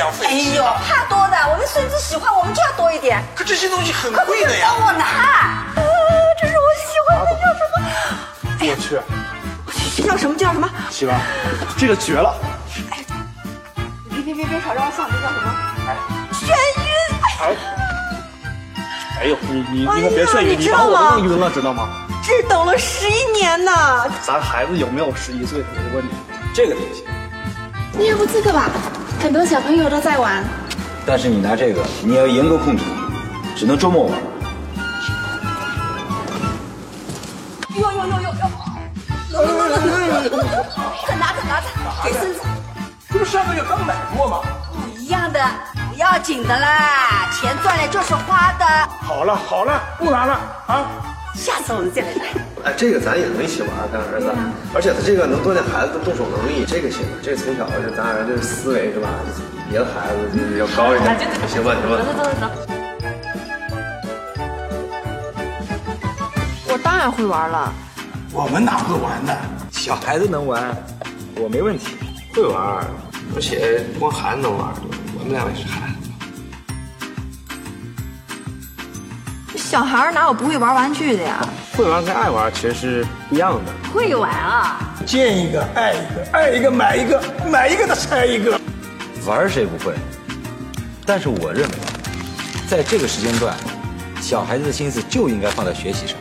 哎呦，怕多的，我们孙子喜欢，我们就要多一点。可这些东西很贵的呀。让我拿。啊，这是我喜欢的，叫什么？我去，这叫什么？叫什么？媳妇儿，这个绝了！哎别别别别吵，让我想，这叫什么？哎，眩晕。哎，哎呦，你你你可别眩晕，你你把我知道吗弄晕了，知道吗？这等了十一年呢。咱孩子有没有十一岁这个问你，这个东西，你也不这个吧，很多小朋友都在玩。但是你拿这个，你要严格控制，只能周末玩。呦呦呦呦呦！再拿着拿着，给孙子。这不上个月刚买过吗？不一样的，不要紧的啦，钱赚来就是花的。好了好了，不拿了啊！下次我们再来拿。哎，这个咱也能一起玩，跟儿子，而且他这个能锻炼孩子的动手能力，这个行，这个从小就咱俩这个思维是吧，比别的孩子就是要高一点，行吧行吧。走走走。我当然会玩了。我们哪会玩呢？小孩子能玩，我没问题。会玩，而且不光孩子能玩，我们俩也是孩子。小孩哪有不会玩玩具的呀？会玩跟爱玩其实是不一样的。会玩啊！见一个爱一个，爱一个买一个，买一个的拆一个。玩谁不会？但是我认为，在这个时间段，小孩子的心思就应该放在学习上。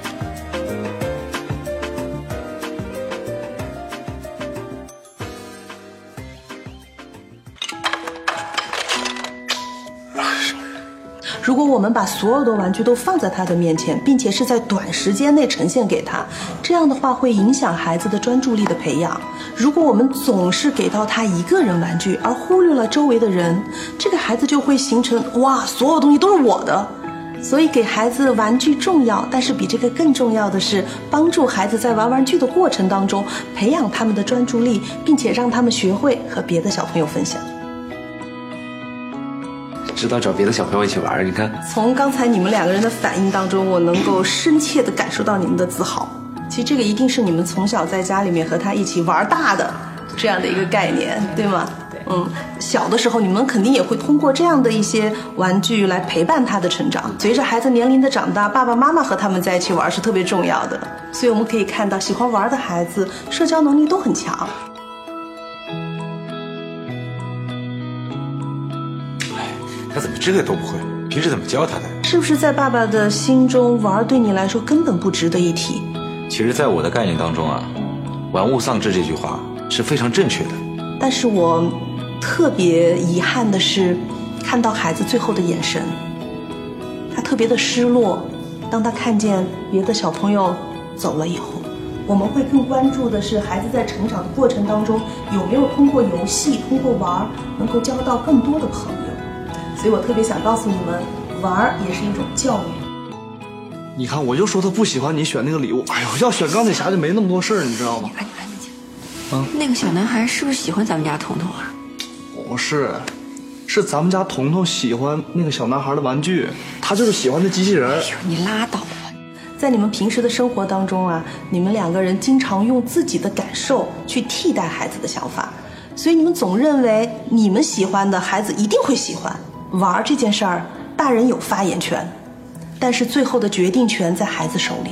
如果我们把所有的玩具都放在他的面前，并且是在短时间内呈现给他，这样的话会影响孩子的专注力的培养。如果我们总是给到他一个人玩具，而忽略了周围的人，这个孩子就会形成哇，所有东西都是我的。所以给孩子玩具重要，但是比这个更重要的是帮助孩子在玩玩具的过程当中培养他们的专注力，并且让他们学会和别的小朋友分享。知道找别的小朋友一起玩，你看，从刚才你们两个人的反应当中，我能够深切地感受到你们的自豪。其实这个一定是你们从小在家里面和他一起玩大的这样的一个概念，对吗？嗯，小的时候你们肯定也会通过这样的一些玩具来陪伴他的成长。随着孩子年龄的长大，爸爸妈妈和他们在一起玩是特别重要的。所以我们可以看到，喜欢玩的孩子社交能力都很强。他怎么这个都不会？平时怎么教他的？是不是在爸爸的心中，玩对你来说根本不值得一提？其实，在我的概念当中啊，“玩物丧志”这句话是非常正确的。但是我特别遗憾的是，看到孩子最后的眼神，他特别的失落。当他看见别的小朋友走了以后，我们会更关注的是孩子在成长的过程当中有没有通过游戏、通过玩儿能够交到更多的朋友。所以我特别想告诉你们，玩儿也是一种教育。你看，我就说他不喜欢你选那个礼物。哎呦，要选钢铁侠就没那么多事儿，你知道吗？安安静。嗯，那个小男孩是不是喜欢咱们家彤彤啊？不是，是咱们家彤彤喜欢那个小男孩的玩具，他就是喜欢那机器人。你拉倒吧。在你们平时的生活当中啊，你们两个人经常用自己的感受去替代孩子的想法，所以你们总认为你们喜欢的孩子一定会喜欢。玩这件事儿，大人有发言权，但是最后的决定权在孩子手里。